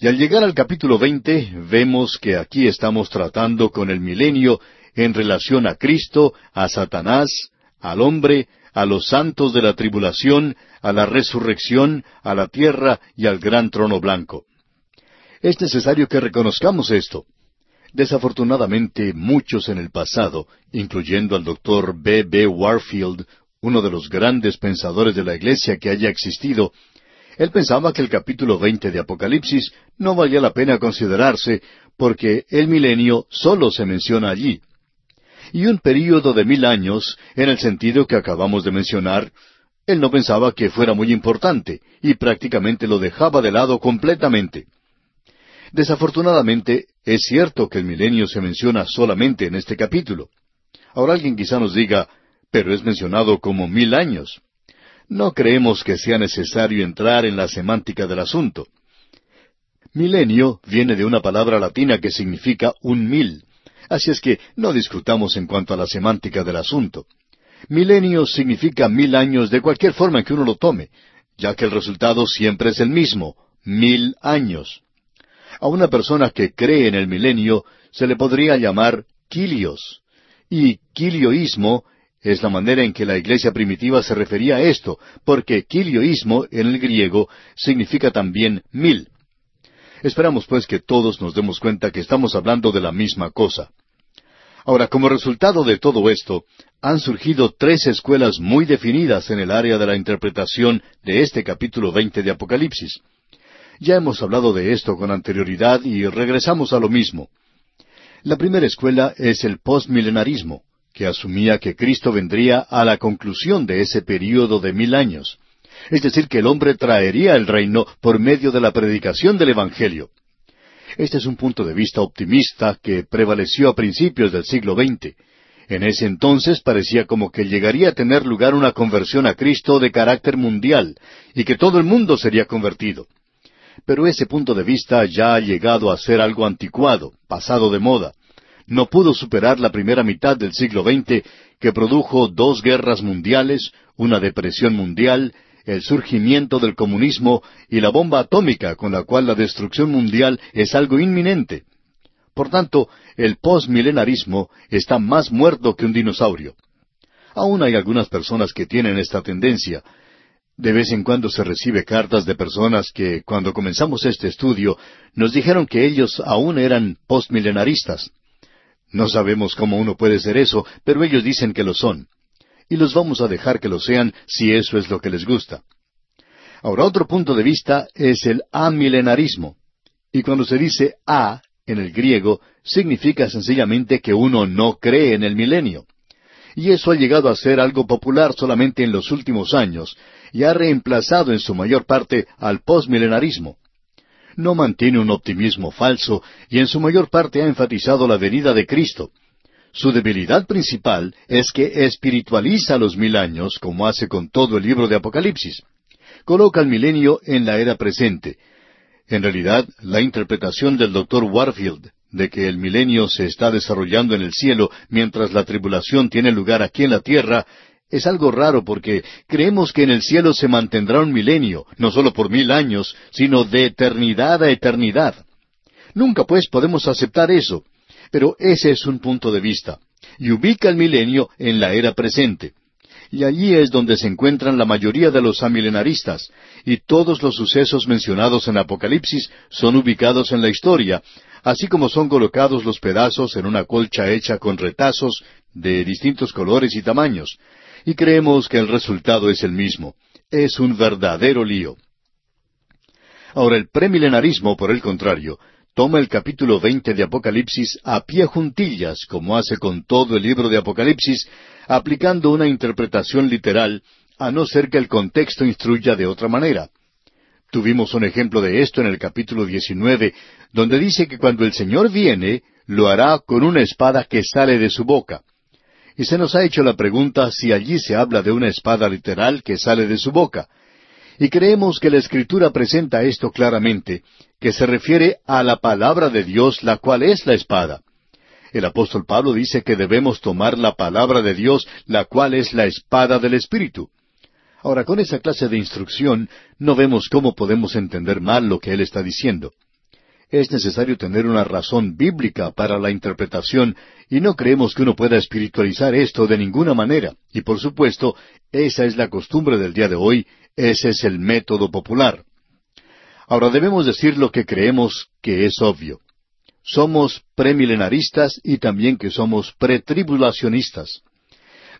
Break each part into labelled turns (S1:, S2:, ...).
S1: Y al llegar al capítulo 20 vemos que aquí estamos tratando con el milenio en relación a Cristo, a Satanás, al hombre, a los santos de la tribulación, a la resurrección, a la tierra y al gran trono blanco. Es necesario que reconozcamos esto. Desafortunadamente, muchos en el pasado, incluyendo al doctor B. B. Warfield, uno de los grandes pensadores de la Iglesia que haya existido, él pensaba que el capítulo veinte de Apocalipsis no valía la pena considerarse porque el milenio solo se menciona allí. Y un período de mil años, en el sentido que acabamos de mencionar, él no pensaba que fuera muy importante y prácticamente lo dejaba de lado completamente. Desafortunadamente, es cierto que el milenio se menciona solamente en este capítulo. Ahora alguien quizá nos diga, pero es mencionado como mil años. No creemos que sea necesario entrar en la semántica del asunto. Milenio viene de una palabra latina que significa un mil. Así es que no discutamos en cuanto a la semántica del asunto. Milenio significa mil años de cualquier forma que uno lo tome, ya que el resultado siempre es el mismo, mil años. A una persona que cree en el milenio se le podría llamar Kilios. Y Kilioísmo es la manera en que la iglesia primitiva se refería a esto, porque Kilioísmo en el griego significa también mil. Esperamos pues que todos nos demos cuenta que estamos hablando de la misma cosa. Ahora, como resultado de todo esto, han surgido tres escuelas muy definidas en el área de la interpretación de este capítulo veinte de Apocalipsis. Ya hemos hablado de esto con anterioridad y regresamos a lo mismo. La primera escuela es el postmilenarismo, que asumía que Cristo vendría a la conclusión de ese período de mil años. Es decir, que el hombre traería el reino por medio de la predicación del Evangelio. Este es un punto de vista optimista que prevaleció a principios del siglo XX. En ese entonces parecía como que llegaría a tener lugar una conversión a Cristo de carácter mundial y que todo el mundo sería convertido pero ese punto de vista ya ha llegado a ser algo anticuado, pasado de moda. No pudo superar la primera mitad del siglo XX, que produjo dos guerras mundiales, una depresión mundial, el surgimiento del comunismo y la bomba atómica con la cual la destrucción mundial es algo inminente. Por tanto, el postmilenarismo está más muerto que un dinosaurio. Aún hay algunas personas que tienen esta tendencia, de vez en cuando se recibe cartas de personas que, cuando comenzamos este estudio, nos dijeron que ellos aún eran postmilenaristas. No sabemos cómo uno puede ser eso, pero ellos dicen que lo son. Y los vamos a dejar que lo sean si eso es lo que les gusta. Ahora, otro punto de vista es el amilenarismo. Y cuando se dice a en el griego, significa sencillamente que uno no cree en el milenio. Y eso ha llegado a ser algo popular solamente en los últimos años, y ha reemplazado en su mayor parte al postmilenarismo. No mantiene un optimismo falso y en su mayor parte ha enfatizado la venida de Cristo. Su debilidad principal es que espiritualiza los mil años, como hace con todo el libro de Apocalipsis. Coloca el milenio en la era presente. En realidad, la interpretación del doctor Warfield de que el milenio se está desarrollando en el cielo mientras la tribulación tiene lugar aquí en la tierra es algo raro porque creemos que en el cielo se mantendrá un milenio, no solo por mil años, sino de eternidad a eternidad. Nunca pues podemos aceptar eso, pero ese es un punto de vista, y ubica el milenio en la era presente. Y allí es donde se encuentran la mayoría de los amilenaristas, y todos los sucesos mencionados en Apocalipsis son ubicados en la historia, así como son colocados los pedazos en una colcha hecha con retazos de distintos colores y tamaños, y creemos que el resultado es el mismo. Es un verdadero lío. Ahora el premilenarismo, por el contrario, toma el capítulo veinte de Apocalipsis a pie juntillas, como hace con todo el libro de Apocalipsis, aplicando una interpretación literal, a no ser que el contexto instruya de otra manera. Tuvimos un ejemplo de esto en el capítulo diecinueve, donde dice que cuando el Señor viene, lo hará con una espada que sale de su boca. Y se nos ha hecho la pregunta si allí se habla de una espada literal que sale de su boca. Y creemos que la Escritura presenta esto claramente, que se refiere a la palabra de Dios, la cual es la espada. El apóstol Pablo dice que debemos tomar la palabra de Dios, la cual es la espada del Espíritu. Ahora, con esa clase de instrucción, no vemos cómo podemos entender mal lo que él está diciendo. Es necesario tener una razón bíblica para la interpretación y no creemos que uno pueda espiritualizar esto de ninguna manera. Y por supuesto, esa es la costumbre del día de hoy, ese es el método popular. Ahora debemos decir lo que creemos que es obvio. Somos premilenaristas y también que somos pretribulacionistas.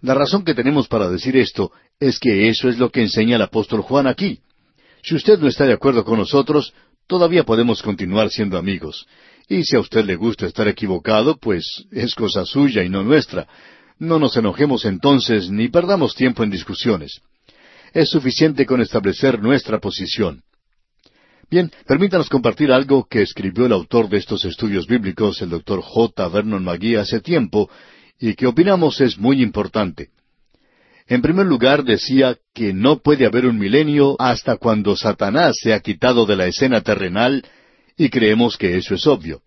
S1: La razón que tenemos para decir esto es que eso es lo que enseña el apóstol Juan aquí. Si usted no está de acuerdo con nosotros, todavía podemos continuar siendo amigos. Y si a usted le gusta estar equivocado, pues es cosa suya y no nuestra. No nos enojemos entonces ni perdamos tiempo en discusiones. Es suficiente con establecer nuestra posición. Bien, permítanos compartir algo que escribió el autor de estos estudios bíblicos, el doctor J. Vernon McGee, hace tiempo, y que opinamos es muy importante. En primer lugar, decía que no puede haber un milenio hasta cuando Satanás se ha quitado de la escena terrenal, y creemos que eso es obvio.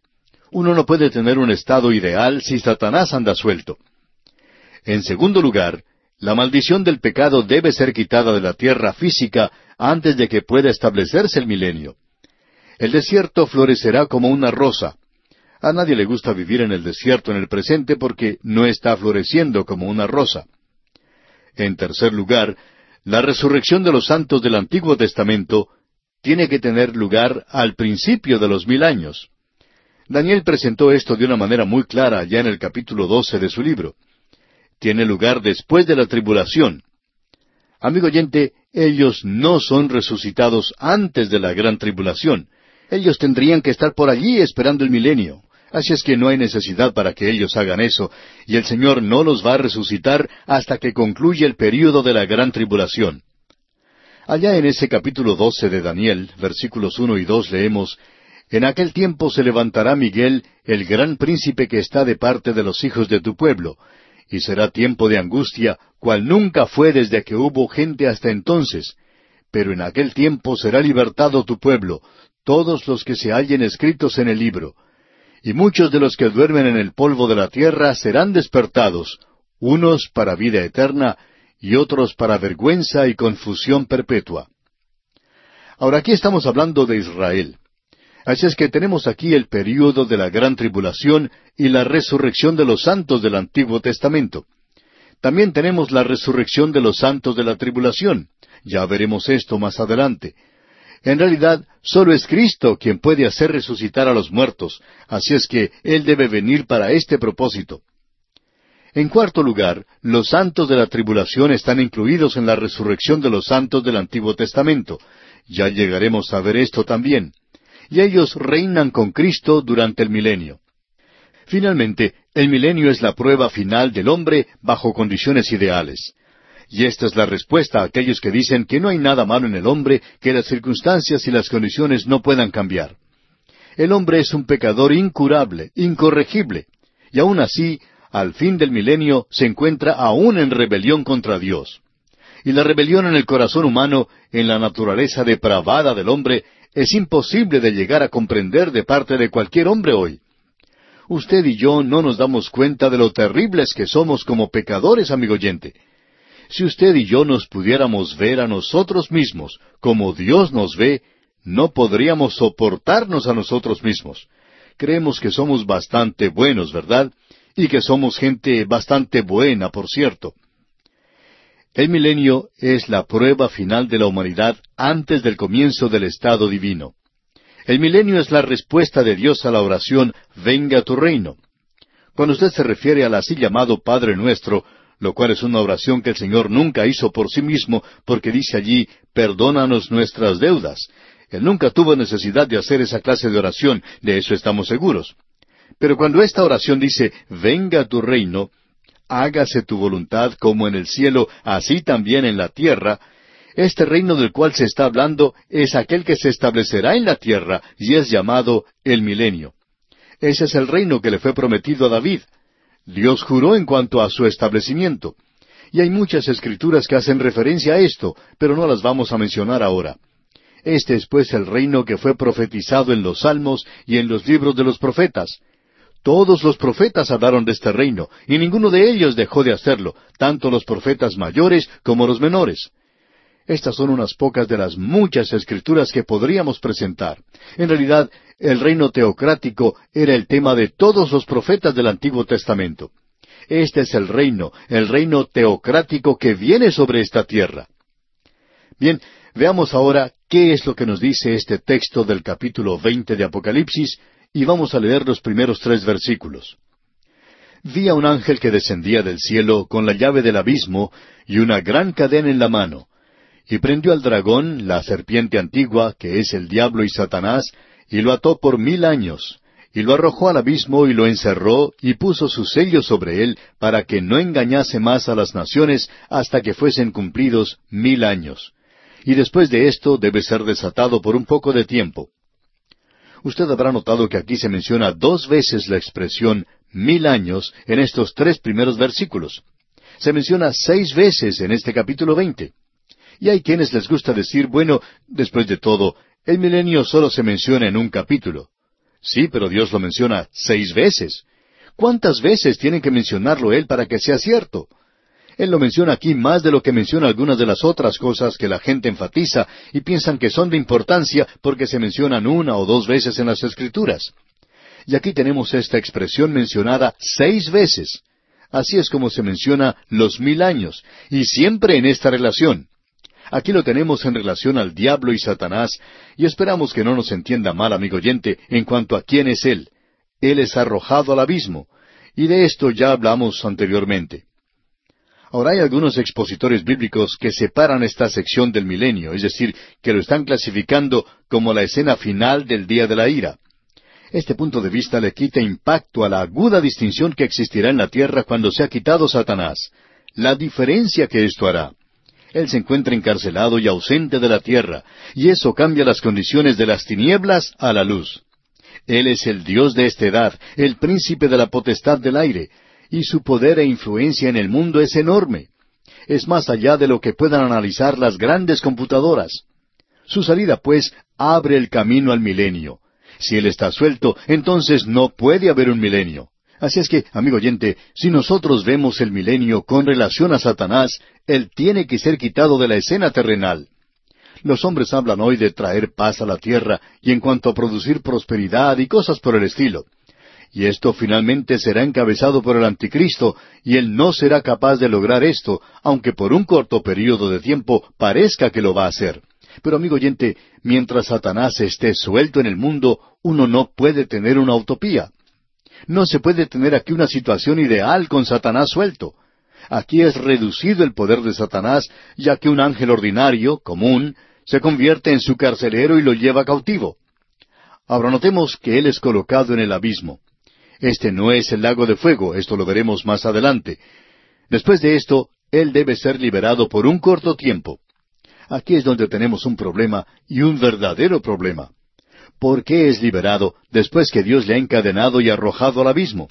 S1: Uno no puede tener un estado ideal si Satanás anda suelto. En segundo lugar, la maldición del pecado debe ser quitada de la tierra física antes de que pueda establecerse el milenio. El desierto florecerá como una rosa. A nadie le gusta vivir en el desierto en el presente porque no está floreciendo como una rosa. En tercer lugar, la resurrección de los santos del Antiguo Testamento tiene que tener lugar al principio de los mil años. Daniel presentó esto de una manera muy clara ya en el capítulo doce de su libro. Tiene lugar después de la tribulación. Amigo oyente, ellos no son resucitados antes de la gran tribulación. Ellos tendrían que estar por allí esperando el milenio. Así es que no hay necesidad para que ellos hagan eso, y el Señor no los va a resucitar hasta que concluya el período de la gran tribulación. Allá en ese capítulo doce de Daniel, versículos uno y dos leemos En aquel tiempo se levantará Miguel, el gran príncipe que está de parte de los hijos de tu pueblo, y será tiempo de angustia, cual nunca fue desde que hubo gente hasta entonces. Pero en aquel tiempo será libertado tu pueblo, todos los que se hallen escritos en el libro y muchos de los que duermen en el polvo de la tierra serán despertados, unos para vida eterna y otros para vergüenza y confusión perpetua. Ahora aquí estamos hablando de Israel. Así es que tenemos aquí el período de la gran tribulación y la resurrección de los santos del Antiguo Testamento. También tenemos la resurrección de los santos de la tribulación. Ya veremos esto más adelante. En realidad, solo es Cristo quien puede hacer resucitar a los muertos, así es que Él debe venir para este propósito. En cuarto lugar, los santos de la tribulación están incluidos en la resurrección de los santos del Antiguo Testamento. Ya llegaremos a ver esto también. Y ellos reinan con Cristo durante el milenio. Finalmente, el milenio es la prueba final del hombre bajo condiciones ideales. Y esta es la respuesta a aquellos que dicen que no hay nada malo en el hombre, que las circunstancias y las condiciones no puedan cambiar. El hombre es un pecador incurable, incorregible, y aun así, al fin del milenio, se encuentra aún en rebelión contra Dios. Y la rebelión en el corazón humano, en la naturaleza depravada del hombre, es imposible de llegar a comprender de parte de cualquier hombre hoy. Usted y yo no nos damos cuenta de lo terribles que somos como pecadores, amigo oyente. Si usted y yo nos pudiéramos ver a nosotros mismos como Dios nos ve, no podríamos soportarnos a nosotros mismos. Creemos que somos bastante buenos, ¿verdad? Y que somos gente bastante buena, por cierto. El milenio es la prueba final de la humanidad antes del comienzo del estado divino. El milenio es la respuesta de Dios a la oración Venga tu reino. Cuando usted se refiere al así llamado Padre nuestro, lo cual es una oración que el Señor nunca hizo por sí mismo, porque dice allí, perdónanos nuestras deudas. Él nunca tuvo necesidad de hacer esa clase de oración, de eso estamos seguros. Pero cuando esta oración dice, venga tu reino, hágase tu voluntad como en el cielo, así también en la tierra, este reino del cual se está hablando es aquel que se establecerá en la tierra y es llamado el milenio. Ese es el reino que le fue prometido a David. Dios juró en cuanto a su establecimiento. Y hay muchas escrituras que hacen referencia a esto, pero no las vamos a mencionar ahora. Este es pues el reino que fue profetizado en los salmos y en los libros de los profetas. Todos los profetas hablaron de este reino, y ninguno de ellos dejó de hacerlo, tanto los profetas mayores como los menores. Estas son unas pocas de las muchas escrituras que podríamos presentar. En realidad, el reino teocrático era el tema de todos los profetas del Antiguo Testamento. Este es el reino, el reino teocrático que viene sobre esta tierra. Bien, veamos ahora qué es lo que nos dice este texto del capítulo veinte de Apocalipsis y vamos a leer los primeros tres versículos. Vi a un ángel que descendía del cielo con la llave del abismo y una gran cadena en la mano, y prendió al dragón, la serpiente antigua, que es el diablo y Satanás, y lo ató por mil años, y lo arrojó al abismo y lo encerró, y puso su sello sobre él, para que no engañase más a las naciones hasta que fuesen cumplidos mil años. Y después de esto debe ser desatado por un poco de tiempo. Usted habrá notado que aquí se menciona dos veces la expresión mil años en estos tres primeros versículos. Se menciona seis veces en este capítulo veinte. Y hay quienes les gusta decir, bueno, después de todo, el milenio solo se menciona en un capítulo. Sí, pero Dios lo menciona seis veces. ¿Cuántas veces tiene que mencionarlo Él para que sea cierto? Él lo menciona aquí más de lo que menciona algunas de las otras cosas que la gente enfatiza y piensan que son de importancia porque se mencionan una o dos veces en las Escrituras. Y aquí tenemos esta expresión mencionada seis veces. Así es como se menciona los mil años, y siempre en esta relación. Aquí lo tenemos en relación al diablo y Satanás, y esperamos que no nos entienda mal, amigo oyente, en cuanto a quién es Él. Él es arrojado al abismo, y de esto ya hablamos anteriormente. Ahora hay algunos expositores bíblicos que separan esta sección del milenio, es decir, que lo están clasificando como la escena final del día de la ira. Este punto de vista le quita impacto a la aguda distinción que existirá en la tierra cuando se ha quitado Satanás, la diferencia que esto hará. Él se encuentra encarcelado y ausente de la tierra, y eso cambia las condiciones de las tinieblas a la luz. Él es el Dios de esta edad, el príncipe de la potestad del aire, y su poder e influencia en el mundo es enorme. Es más allá de lo que puedan analizar las grandes computadoras. Su salida, pues, abre el camino al milenio. Si Él está suelto, entonces no puede haber un milenio. Así es que, amigo oyente, si nosotros vemos el milenio con relación a Satanás, él tiene que ser quitado de la escena terrenal. Los hombres hablan hoy de traer paz a la tierra y en cuanto a producir prosperidad y cosas por el estilo. Y esto finalmente será encabezado por el anticristo, y él no será capaz de lograr esto, aunque por un corto período de tiempo parezca que lo va a hacer. Pero amigo oyente, mientras Satanás esté suelto en el mundo, uno no puede tener una utopía. No se puede tener aquí una situación ideal con Satanás suelto. Aquí es reducido el poder de Satanás, ya que un ángel ordinario, común, se convierte en su carcelero y lo lleva cautivo. Ahora notemos que él es colocado en el abismo. Este no es el lago de fuego, esto lo veremos más adelante. Después de esto, él debe ser liberado por un corto tiempo. Aquí es donde tenemos un problema y un verdadero problema. ¿Por qué es liberado después que Dios le ha encadenado y arrojado al abismo?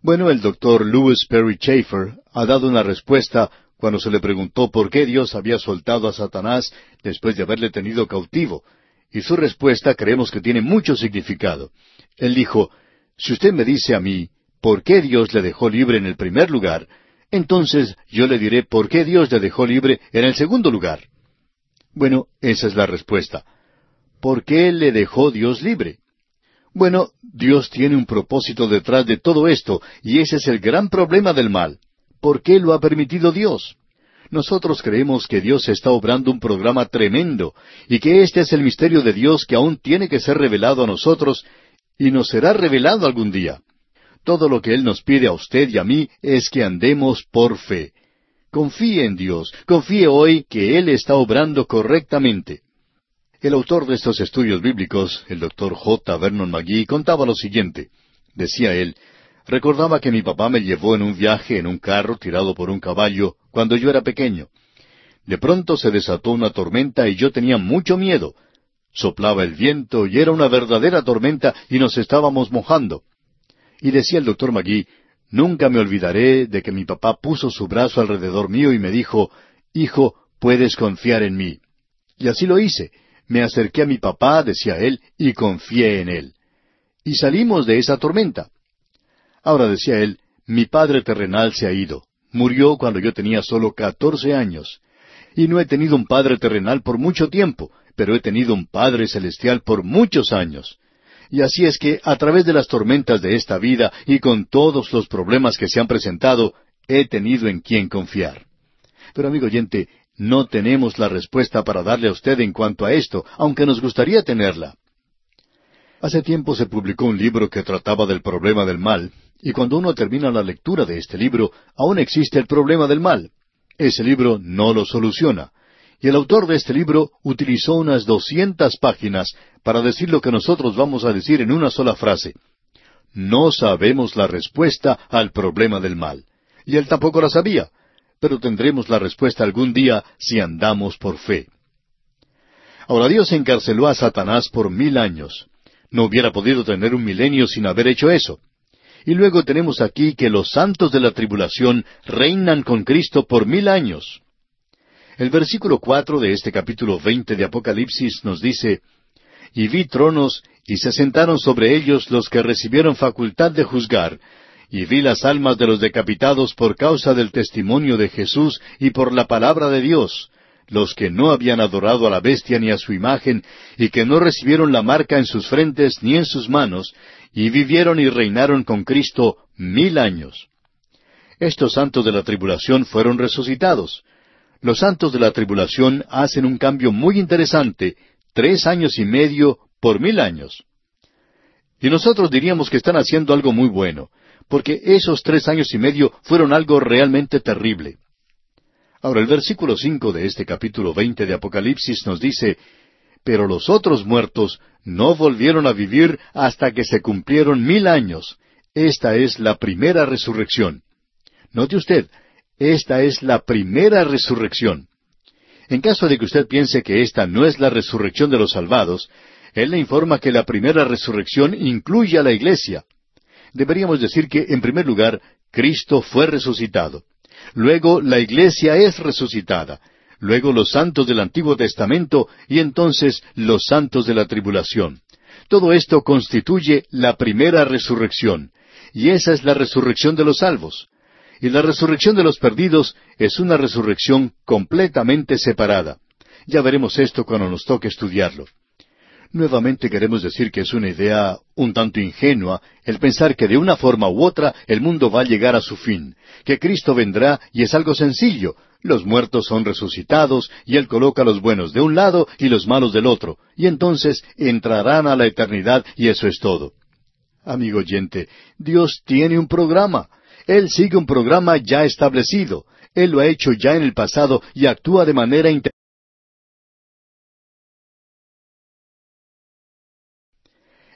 S1: Bueno, el doctor Louis Perry Schaeffer ha dado una respuesta cuando se le preguntó por qué Dios había soltado a Satanás después de haberle tenido cautivo, y su respuesta creemos que tiene mucho significado. Él dijo, si usted me dice a mí, ¿por qué Dios le dejó libre en el primer lugar? Entonces yo le diré por qué Dios le dejó libre en el segundo lugar. Bueno, esa es la respuesta. ¿Por qué le dejó Dios libre? Bueno, Dios tiene un propósito detrás de todo esto, y ese es el gran problema del mal. ¿Por qué lo ha permitido Dios? Nosotros creemos que Dios está obrando un programa tremendo, y que este es el misterio de Dios que aún tiene que ser revelado a nosotros, y nos será revelado algún día. Todo lo que Él nos pide a usted y a mí es que andemos por fe. Confíe en Dios, confíe hoy que Él está obrando correctamente. El autor de estos estudios bíblicos, el doctor J. Vernon McGee, contaba lo siguiente. Decía él, recordaba que mi papá me llevó en un viaje en un carro tirado por un caballo cuando yo era pequeño. De pronto se desató una tormenta y yo tenía mucho miedo. Soplaba el viento y era una verdadera tormenta y nos estábamos mojando. Y decía el doctor Magui, nunca me olvidaré de que mi papá puso su brazo alrededor mío y me dijo, Hijo, puedes confiar en mí. Y así lo hice me acerqué a mi papá, decía él, y confié en él. Y salimos de esa tormenta. Ahora decía él, mi padre terrenal se ha ido. Murió cuando yo tenía solo catorce años. y no he tenido un Padre terrenal por mucho tiempo, pero he tenido un Padre celestial por muchos años. Y así es que, a través de las tormentas de esta vida y con todos los problemas que se han presentado, he tenido en quien confiar. Pero amigo oyente, no tenemos la respuesta para darle a usted en cuanto a esto, aunque nos gustaría tenerla. Hace tiempo se publicó un libro que trataba del problema del mal, y cuando uno termina la lectura de este libro, aún existe el problema del mal. Ese libro no lo soluciona. Y el autor de este libro utilizó unas doscientas páginas para decir lo que nosotros vamos a decir en una sola frase. No sabemos la respuesta al problema del mal. Y él tampoco la sabía, pero tendremos la respuesta algún día si andamos por fe. Ahora Dios encarceló a Satanás por mil años. No hubiera podido tener un milenio sin haber hecho eso. Y luego tenemos aquí que los santos de la tribulación reinan con Cristo por mil años. El versículo cuatro de este capítulo veinte de Apocalipsis nos dice Y vi tronos, y se sentaron sobre ellos los que recibieron facultad de juzgar, y vi las almas de los decapitados por causa del testimonio de Jesús y por la palabra de Dios, los que no habían adorado a la bestia ni a su imagen, y que no recibieron la marca en sus frentes ni en sus manos, y vivieron y reinaron con Cristo mil años. Estos santos de la tribulación fueron resucitados. Los santos de la tribulación hacen un cambio muy interesante, tres años y medio por mil años. Y nosotros diríamos que están haciendo algo muy bueno, porque esos tres años y medio fueron algo realmente terrible. Ahora el versículo cinco de este capítulo veinte de Apocalipsis nos dice Pero los otros muertos no volvieron a vivir hasta que se cumplieron mil años. Esta es la primera resurrección. Note usted, esta es la primera resurrección. En caso de que usted piense que esta no es la resurrección de los salvados, él le informa que la primera resurrección incluye a la iglesia deberíamos decir que, en primer lugar, Cristo fue resucitado. Luego la iglesia es resucitada. Luego los santos del Antiguo Testamento y entonces los santos de la tribulación. Todo esto constituye la primera resurrección. Y esa es la resurrección de los salvos. Y la resurrección de los perdidos es una resurrección completamente separada. Ya veremos esto cuando nos toque estudiarlo. Nuevamente queremos decir que es una idea un tanto ingenua el pensar que de una forma u otra el mundo va a llegar a su fin, que Cristo vendrá y es algo sencillo, los muertos son resucitados y Él coloca los buenos de un lado y los malos del otro, y entonces entrarán a la eternidad y eso es todo. Amigo oyente, Dios tiene un programa. Él sigue un programa ya establecido. Él lo ha hecho ya en el pasado y actúa de manera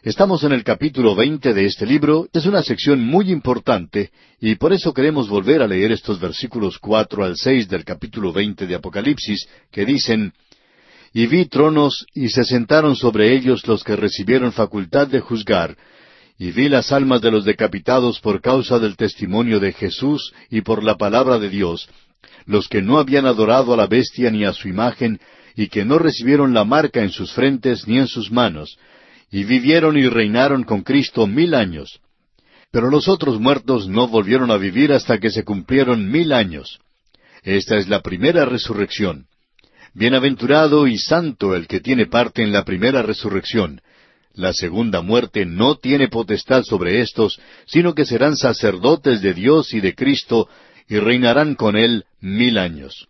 S1: Estamos en el capítulo veinte de este libro. Es una sección muy importante y por eso queremos volver a leer estos versículos cuatro al seis del capítulo veinte de Apocalipsis que dicen Y vi tronos y se sentaron sobre ellos los que recibieron facultad de juzgar, y vi las almas de los decapitados por causa del testimonio de Jesús y por la palabra de Dios, los que no habían adorado a la bestia ni a su imagen, y que no recibieron la marca en sus frentes ni en sus manos, y vivieron y reinaron con Cristo mil años. Pero los otros muertos no volvieron a vivir hasta que se cumplieron mil años. Esta es la primera resurrección. Bienaventurado y santo el que tiene parte en la primera resurrección. La segunda muerte no tiene potestad sobre estos, sino que serán sacerdotes de Dios y de Cristo, y reinarán con él mil años.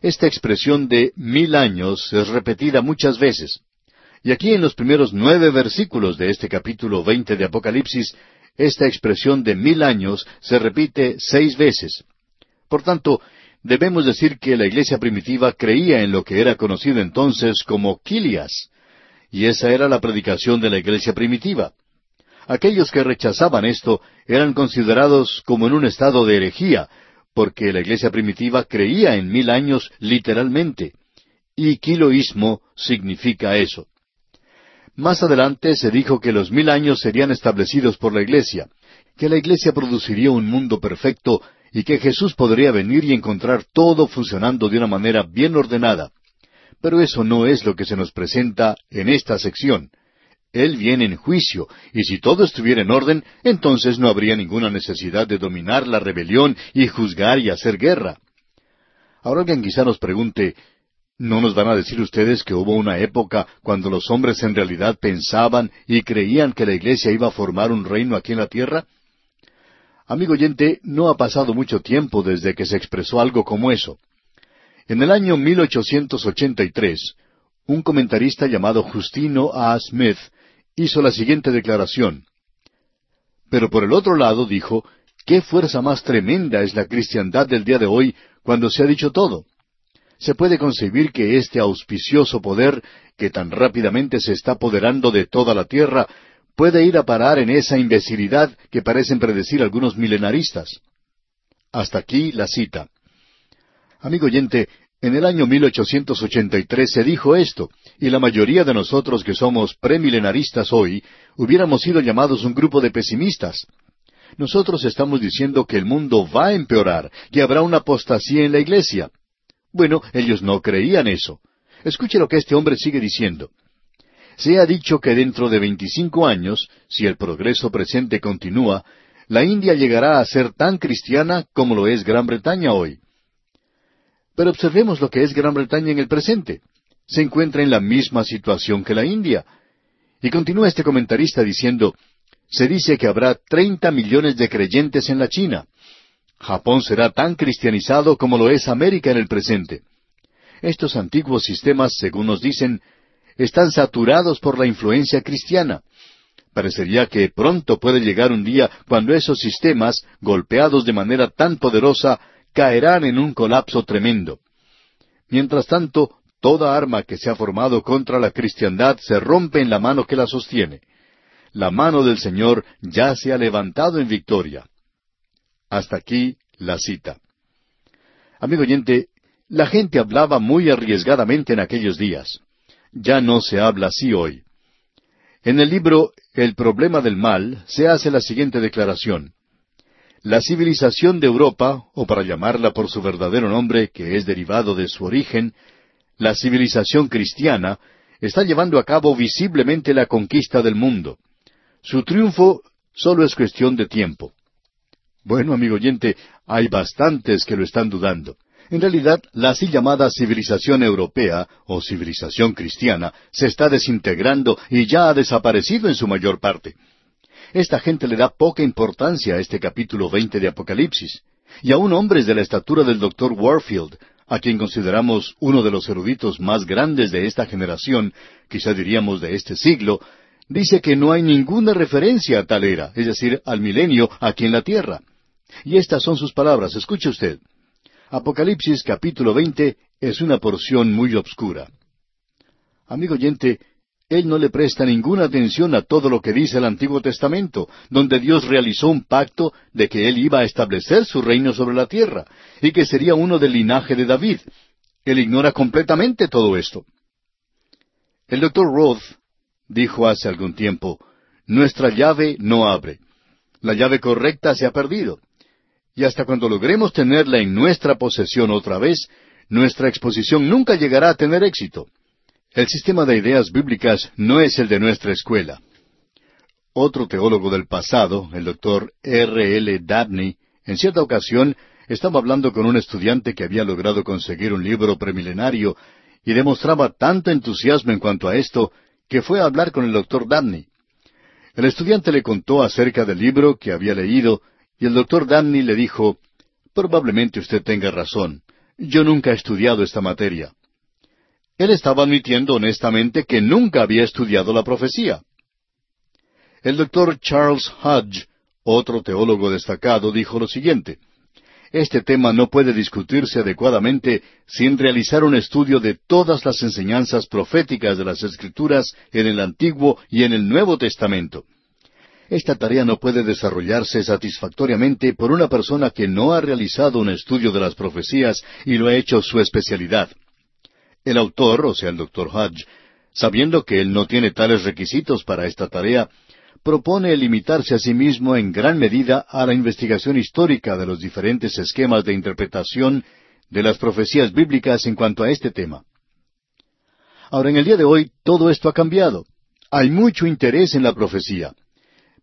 S1: Esta expresión de mil años es repetida muchas veces. Y aquí en los primeros nueve versículos de este capítulo veinte de Apocalipsis, esta expresión de mil años se repite seis veces. Por tanto, debemos decir que la iglesia primitiva creía en lo que era conocido entonces como Quilias, y esa era la predicación de la iglesia primitiva. Aquellos que rechazaban esto eran considerados como en un estado de herejía, porque la iglesia primitiva creía en mil años literalmente, y quiloísmo significa eso. Más adelante se dijo que los mil años serían establecidos por la Iglesia, que la Iglesia produciría un mundo perfecto y que Jesús podría venir y encontrar todo funcionando de una manera bien ordenada. Pero eso no es lo que se nos presenta en esta sección. Él viene en juicio, y si todo estuviera en orden, entonces no habría ninguna necesidad de dominar la rebelión y juzgar y hacer guerra. Ahora alguien quizá nos pregunte, ¿no nos van a decir ustedes que hubo una época cuando los hombres en realidad pensaban y creían que la iglesia iba a formar un reino aquí en la tierra? Amigo oyente, no ha pasado mucho tiempo desde que se expresó algo como eso. En el año 1883, un comentarista llamado Justino A. Smith hizo la siguiente declaración. Pero por el otro lado dijo, ¿qué fuerza más tremenda es la cristiandad del día de hoy cuando se ha dicho todo? Se puede concebir que este auspicioso poder, que tan rápidamente se está apoderando de toda la tierra, puede ir a parar en esa imbecilidad que parecen predecir algunos milenaristas. Hasta aquí la cita. Amigo oyente, en el año 1883 se dijo esto, y la mayoría de nosotros que somos premilenaristas hoy hubiéramos sido llamados un grupo de pesimistas. Nosotros estamos diciendo que el mundo va a empeorar, que habrá una apostasía en la iglesia. Bueno, ellos no creían eso. Escuche lo que este hombre sigue diciendo. Se ha dicho que dentro de veinticinco años, si el progreso presente continúa, la India llegará a ser tan cristiana como lo es Gran Bretaña hoy. Pero observemos lo que es Gran Bretaña en el presente. Se encuentra en la misma situación que la India. Y continúa este comentarista diciendo, se dice que habrá treinta millones de creyentes en la China. Japón será tan cristianizado como lo es América en el presente. Estos antiguos sistemas, según nos dicen, están saturados por la influencia cristiana. Parecería que pronto puede llegar un día cuando esos sistemas, golpeados de manera tan poderosa, caerán en un colapso tremendo. Mientras tanto, toda arma que se ha formado contra la cristiandad se rompe en la mano que la sostiene. La mano del Señor ya se ha levantado en victoria. Hasta aquí la cita. Amigo oyente, la gente hablaba muy arriesgadamente en aquellos días. Ya no se habla así hoy. En el libro El problema del mal se hace la siguiente declaración. La civilización de Europa, o para llamarla por su verdadero nombre, que es derivado de su origen, la civilización cristiana, está llevando a cabo visiblemente la conquista del mundo. Su triunfo solo es cuestión de tiempo. Bueno, amigo oyente, hay bastantes que lo están dudando. En realidad, la así llamada civilización europea o civilización cristiana se está desintegrando y ya ha desaparecido en su mayor parte. Esta gente le da poca importancia a este capítulo veinte de Apocalipsis. Y aún hombres de la estatura del doctor Warfield, a quien consideramos uno de los eruditos más grandes de esta generación, quizá diríamos de este siglo, dice que no hay ninguna referencia a tal era, es decir, al milenio aquí en la tierra. Y estas son sus palabras, escuche usted. Apocalipsis capítulo veinte es una porción muy obscura. Amigo oyente, él no le presta ninguna atención a todo lo que dice el Antiguo Testamento, donde Dios realizó un pacto de que Él iba a establecer su reino sobre la tierra, y que sería uno del linaje de David. Él ignora completamente todo esto. El doctor Roth dijo hace algún tiempo, nuestra llave no abre. La llave correcta se ha perdido. Y hasta cuando logremos tenerla en nuestra posesión otra vez, nuestra exposición nunca llegará a tener éxito. El sistema de ideas bíblicas no es el de nuestra escuela. Otro teólogo del pasado, el doctor R. L. Dabney, en cierta ocasión estaba hablando con un estudiante que había logrado conseguir un libro premilenario y demostraba tanto entusiasmo en cuanto a esto que fue a hablar con el doctor Dabney. El estudiante le contó acerca del libro que había leído y el doctor Dabney le dijo, Probablemente usted tenga razón. Yo nunca he estudiado esta materia. Él estaba admitiendo honestamente que nunca había estudiado la profecía. El doctor Charles Hodge, otro teólogo destacado, dijo lo siguiente, Este tema no puede discutirse adecuadamente sin realizar un estudio de todas las enseñanzas proféticas de las Escrituras en el Antiguo y en el Nuevo Testamento. Esta tarea no puede desarrollarse satisfactoriamente por una persona que no ha realizado un estudio de las profecías y lo ha hecho su especialidad. El autor, o sea, el doctor Hodge, sabiendo que él no tiene tales requisitos para esta tarea, propone limitarse a sí mismo en gran medida a la investigación histórica de los diferentes esquemas de interpretación de las profecías bíblicas en cuanto a este tema. Ahora, en el día de hoy, todo esto ha cambiado. Hay mucho interés en la profecía.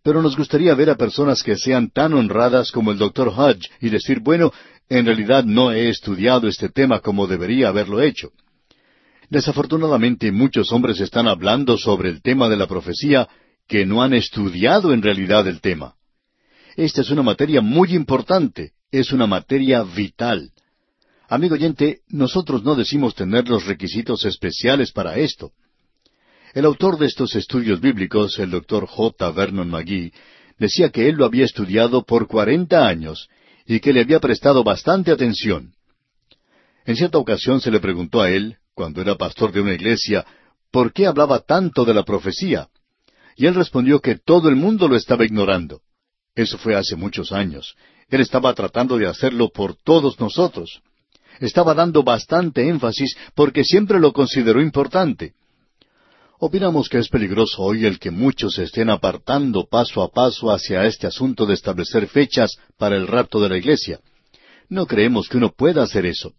S1: Pero nos gustaría ver a personas que sean tan honradas como el doctor Hodge y decir, bueno, en realidad no he estudiado este tema como debería haberlo hecho. Desafortunadamente muchos hombres están hablando sobre el tema de la profecía que no han estudiado en realidad el tema. Esta es una materia muy importante, es una materia vital. Amigo oyente, nosotros no decimos tener los requisitos especiales para esto. El autor de estos estudios bíblicos, el doctor J. Vernon McGee, decía que él lo había estudiado por cuarenta años y que le había prestado bastante atención. En cierta ocasión se le preguntó a él, cuando era pastor de una iglesia, por qué hablaba tanto de la profecía. Y él respondió que todo el mundo lo estaba ignorando. Eso fue hace muchos años. Él estaba tratando de hacerlo por todos nosotros. Estaba dando bastante énfasis porque siempre lo consideró importante. Opinamos que es peligroso hoy el que muchos se estén apartando paso a paso hacia este asunto de establecer fechas para el rapto de la iglesia. No creemos que uno pueda hacer eso.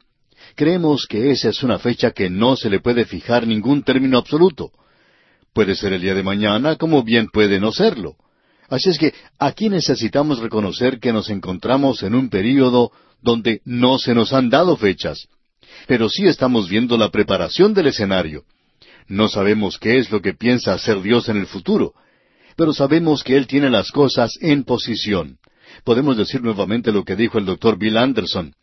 S1: Creemos que esa es una fecha que no se le puede fijar ningún término absoluto. Puede ser el día de mañana, como bien puede no serlo. Así es que aquí necesitamos reconocer que nos encontramos en un período donde no se nos han dado fechas. Pero sí estamos viendo la preparación del escenario. No sabemos qué es lo que piensa hacer Dios en el futuro, pero sabemos que Él tiene las cosas en posición. Podemos decir nuevamente lo que dijo el doctor Bill Anderson.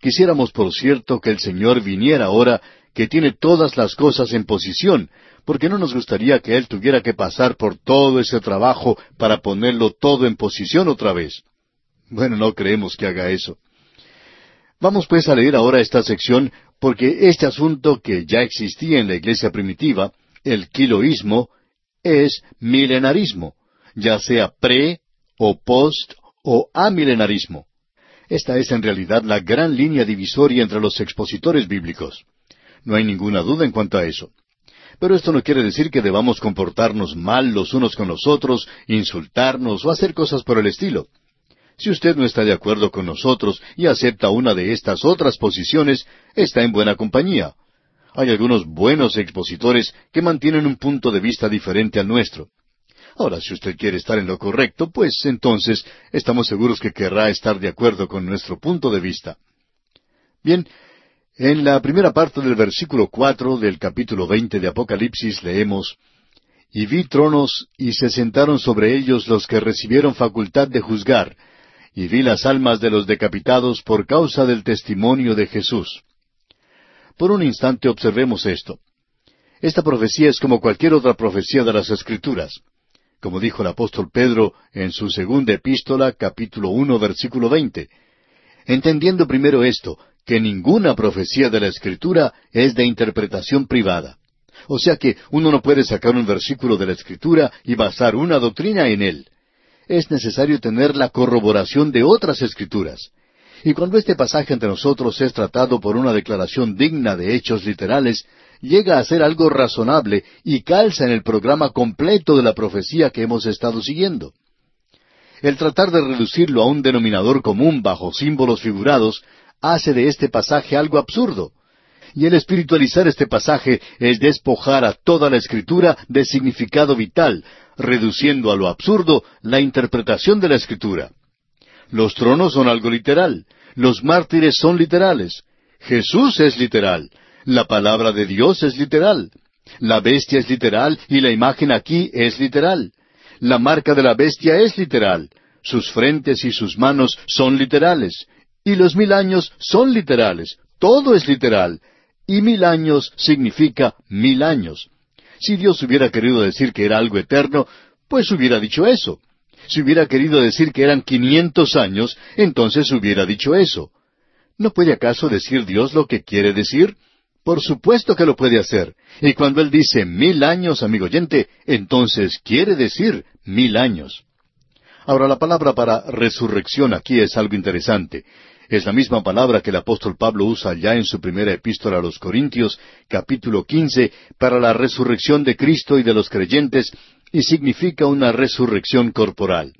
S1: Quisiéramos, por cierto, que el Señor viniera ahora, que tiene todas las cosas en posición, porque no nos gustaría que Él tuviera que pasar por todo ese trabajo para ponerlo todo en posición otra vez. Bueno, no creemos que haga eso. Vamos pues a leer ahora esta sección, porque este asunto que ya existía en la iglesia primitiva, el quiloísmo, es milenarismo, ya sea pre o post o amilenarismo. Esta es en realidad la gran línea divisoria entre los expositores bíblicos. No hay ninguna duda en cuanto a eso. Pero esto no quiere decir que debamos comportarnos mal los unos con los otros, insultarnos o hacer cosas por el estilo. Si usted no está de acuerdo con nosotros y acepta una de estas otras posiciones, está en buena compañía. Hay algunos buenos expositores que mantienen un punto de vista diferente al nuestro. Ahora, si usted quiere estar en lo correcto, pues entonces estamos seguros que querrá estar de acuerdo con nuestro punto de vista. Bien, en la primera parte del versículo cuatro del capítulo veinte de Apocalipsis leemos Y vi tronos y se sentaron sobre ellos los que recibieron facultad de juzgar, y vi las almas de los decapitados por causa del testimonio de Jesús. Por un instante observemos esto. Esta profecía es como cualquier otra profecía de las Escrituras como dijo el apóstol Pedro en su segunda epístola, capítulo uno, versículo veinte. Entendiendo primero esto, que ninguna profecía de la Escritura es de interpretación privada. O sea que uno no puede sacar un versículo de la Escritura y basar una doctrina en él. Es necesario tener la corroboración de otras Escrituras. Y cuando este pasaje ante nosotros es tratado por una declaración digna de hechos literales, llega a ser algo razonable y calza en el programa completo de la profecía que hemos estado siguiendo. El tratar de reducirlo a un denominador común bajo símbolos figurados hace de este pasaje algo absurdo. Y el espiritualizar este pasaje es despojar a toda la escritura de significado vital, reduciendo a lo absurdo la interpretación de la escritura. Los tronos son algo literal, los mártires son literales, Jesús es literal, la palabra de Dios es literal. La bestia es literal y la imagen aquí es literal. La marca de la bestia es literal. Sus frentes y sus manos son literales. Y los mil años son literales. Todo es literal. Y mil años significa mil años. Si Dios hubiera querido decir que era algo eterno, pues hubiera dicho eso. Si hubiera querido decir que eran quinientos años, entonces hubiera dicho eso. ¿No puede acaso decir Dios lo que quiere decir? Por supuesto que lo puede hacer. Y cuando Él dice mil años, amigo oyente, entonces quiere decir mil años. Ahora, la palabra para resurrección aquí es algo interesante. Es la misma palabra que el apóstol Pablo usa ya en su primera epístola a los Corintios, capítulo quince, para la resurrección de Cristo y de los creyentes, y significa una resurrección corporal.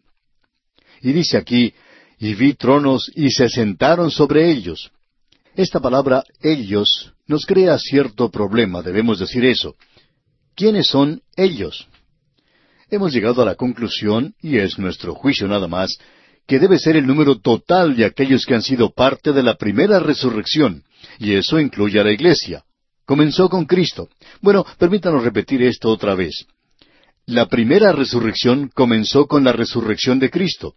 S1: Y dice aquí, y vi tronos y se sentaron sobre ellos. Esta palabra ellos nos crea cierto problema, debemos decir eso. ¿Quiénes son ellos? hemos llegado a la conclusión, y es nuestro juicio nada más, que debe ser el número total de aquellos que han sido parte de la primera resurrección, y eso incluye a la iglesia. Comenzó con Cristo. Bueno, permítanos repetir esto otra vez. La primera resurrección comenzó con la resurrección de Cristo.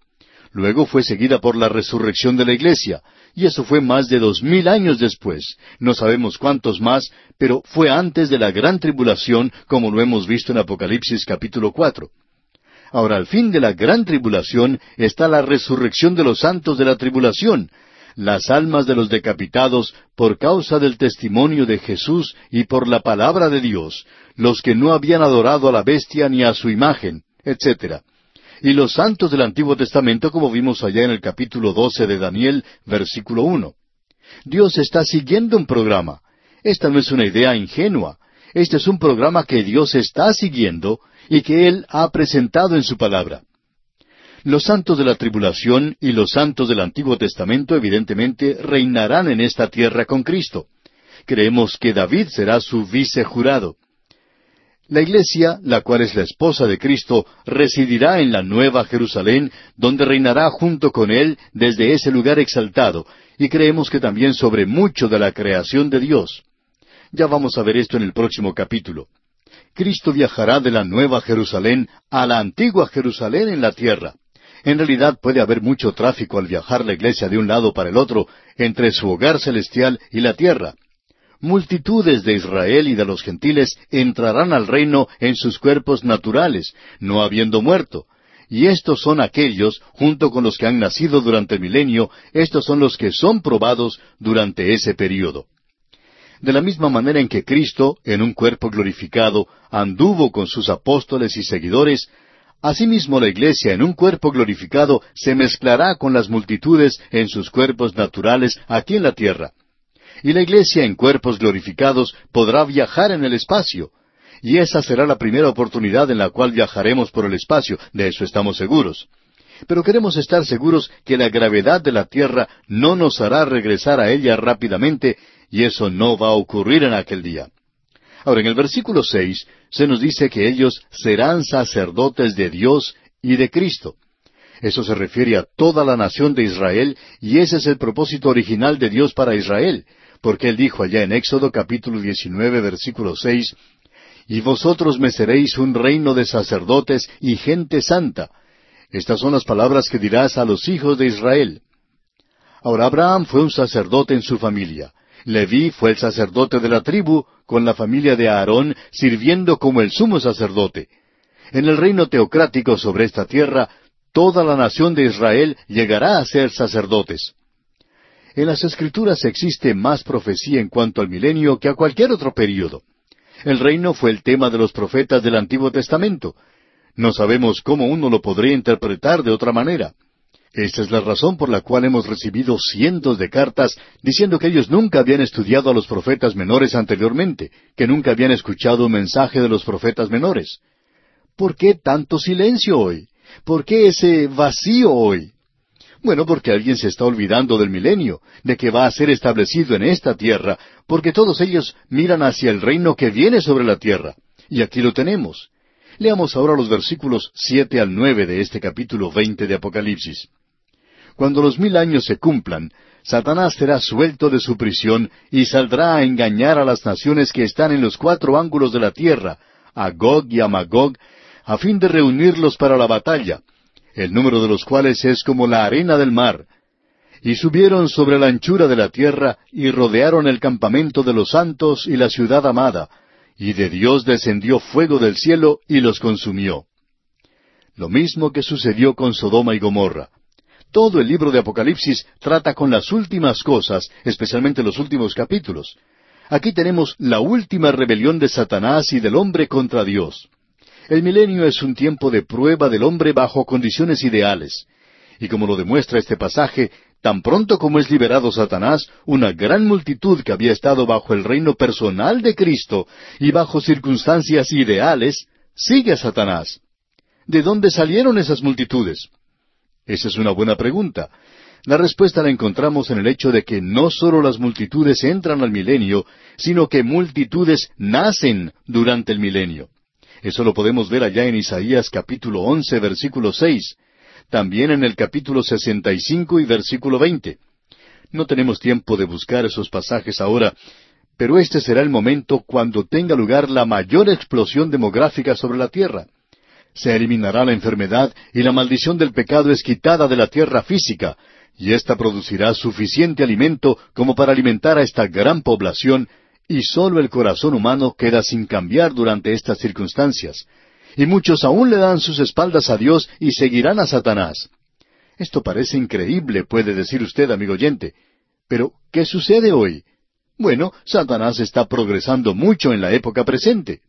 S1: Luego fue seguida por la resurrección de la iglesia, y eso fue más de dos mil años después. No sabemos cuántos más, pero fue antes de la gran tribulación, como lo hemos visto en Apocalipsis capítulo cuatro. Ahora, al fin de la gran tribulación está la resurrección de los santos de la tribulación, las almas de los decapitados por causa del testimonio de Jesús y por la palabra de Dios, los que no habían adorado a la bestia ni a su imagen, etc. Y los santos del Antiguo Testamento, como vimos allá en el capítulo doce de Daniel, versículo uno. Dios está siguiendo un programa. Esta no es una idea ingenua. Este es un programa que Dios está siguiendo y que Él ha presentado en su palabra. Los santos de la tribulación y los santos del Antiguo Testamento evidentemente reinarán en esta tierra con Cristo. Creemos que David será su vicejurado. La iglesia, la cual es la esposa de Cristo, residirá en la nueva Jerusalén, donde reinará junto con Él desde ese lugar exaltado, y creemos que también sobre mucho de la creación de Dios. Ya vamos a ver esto en el próximo capítulo. Cristo viajará de la Nueva Jerusalén a la antigua Jerusalén en la tierra. En realidad puede haber mucho tráfico al viajar la iglesia de un lado para el otro entre su hogar celestial y la tierra. Multitudes de Israel y de los gentiles entrarán al reino en sus cuerpos naturales, no habiendo muerto. Y estos son aquellos, junto con los que han nacido durante el milenio, estos son los que son probados durante ese período. De la misma manera en que Cristo, en un cuerpo glorificado, anduvo con sus apóstoles y seguidores, asimismo la Iglesia en un cuerpo glorificado se mezclará con las multitudes en sus cuerpos naturales aquí en la tierra. Y la Iglesia en cuerpos glorificados podrá viajar en el espacio, y esa será la primera oportunidad en la cual viajaremos por el espacio, de eso estamos seguros. Pero queremos estar seguros que la gravedad de la Tierra no nos hará regresar a ella rápidamente y eso no va a ocurrir en aquel día. Ahora, en el versículo seis se nos dice que ellos serán sacerdotes de Dios y de Cristo. Eso se refiere a toda la nación de Israel y ese es el propósito original de Dios para Israel, porque Él dijo allá en Éxodo capítulo 19 versículo seis, Y vosotros me seréis un reino de sacerdotes y gente santa. Estas son las palabras que dirás a los hijos de Israel. Ahora Abraham fue un sacerdote en su familia. Leví fue el sacerdote de la tribu, con la familia de Aarón, sirviendo como el sumo sacerdote. En el reino teocrático sobre esta tierra, toda la nación de Israel llegará a ser sacerdotes. En las Escrituras existe más profecía en cuanto al milenio que a cualquier otro período. El reino fue el tema de los profetas del Antiguo Testamento. No sabemos cómo uno lo podría interpretar de otra manera. Esta es la razón por la cual hemos recibido cientos de cartas diciendo que ellos nunca habían estudiado a los profetas menores anteriormente, que nunca habían escuchado un mensaje de los profetas menores. ¿Por qué tanto silencio hoy? ¿Por qué ese vacío hoy? Bueno, porque alguien se está olvidando del milenio, de que va a ser establecido en esta tierra, porque todos ellos miran hacia el reino que viene sobre la tierra. Y aquí lo tenemos. Leamos ahora los versículos siete al nueve de este capítulo veinte de Apocalipsis. Cuando los mil años se cumplan, Satanás será suelto de su prisión y saldrá a engañar a las naciones que están en los cuatro ángulos de la tierra, a Gog y a Magog, a fin de reunirlos para la batalla, el número de los cuales es como la arena del mar. Y subieron sobre la anchura de la tierra y rodearon el campamento de los santos y la ciudad amada, y de Dios descendió fuego del cielo y los consumió. Lo mismo que sucedió con Sodoma y Gomorra. Todo el libro de Apocalipsis trata con las últimas cosas, especialmente los últimos capítulos. Aquí tenemos la última rebelión de Satanás y del hombre contra Dios. El milenio es un tiempo de prueba del hombre bajo condiciones ideales. Y como lo demuestra este pasaje, tan pronto como es liberado Satanás, una gran multitud que había estado bajo el reino personal de Cristo y bajo circunstancias ideales, sigue a Satanás. ¿De dónde salieron esas multitudes? Esa es una buena pregunta. La respuesta la encontramos en el hecho de que no solo las multitudes entran al milenio, sino que multitudes nacen durante el milenio. Eso lo podemos ver allá en Isaías capítulo once, versículo seis. También en el capítulo sesenta y cinco y versículo veinte. No tenemos tiempo de buscar esos pasajes ahora, pero este será el momento cuando tenga lugar la mayor explosión demográfica sobre la tierra. Se eliminará la enfermedad y la maldición del pecado es quitada de la tierra física, y ésta producirá suficiente alimento como para alimentar a esta gran población, y sólo el corazón humano queda sin cambiar durante estas circunstancias. Y muchos aún le dan sus espaldas a Dios y seguirán a Satanás. Esto parece increíble, puede decir usted, amigo oyente. Pero, ¿qué sucede hoy? Bueno, Satanás está progresando mucho en la época presente.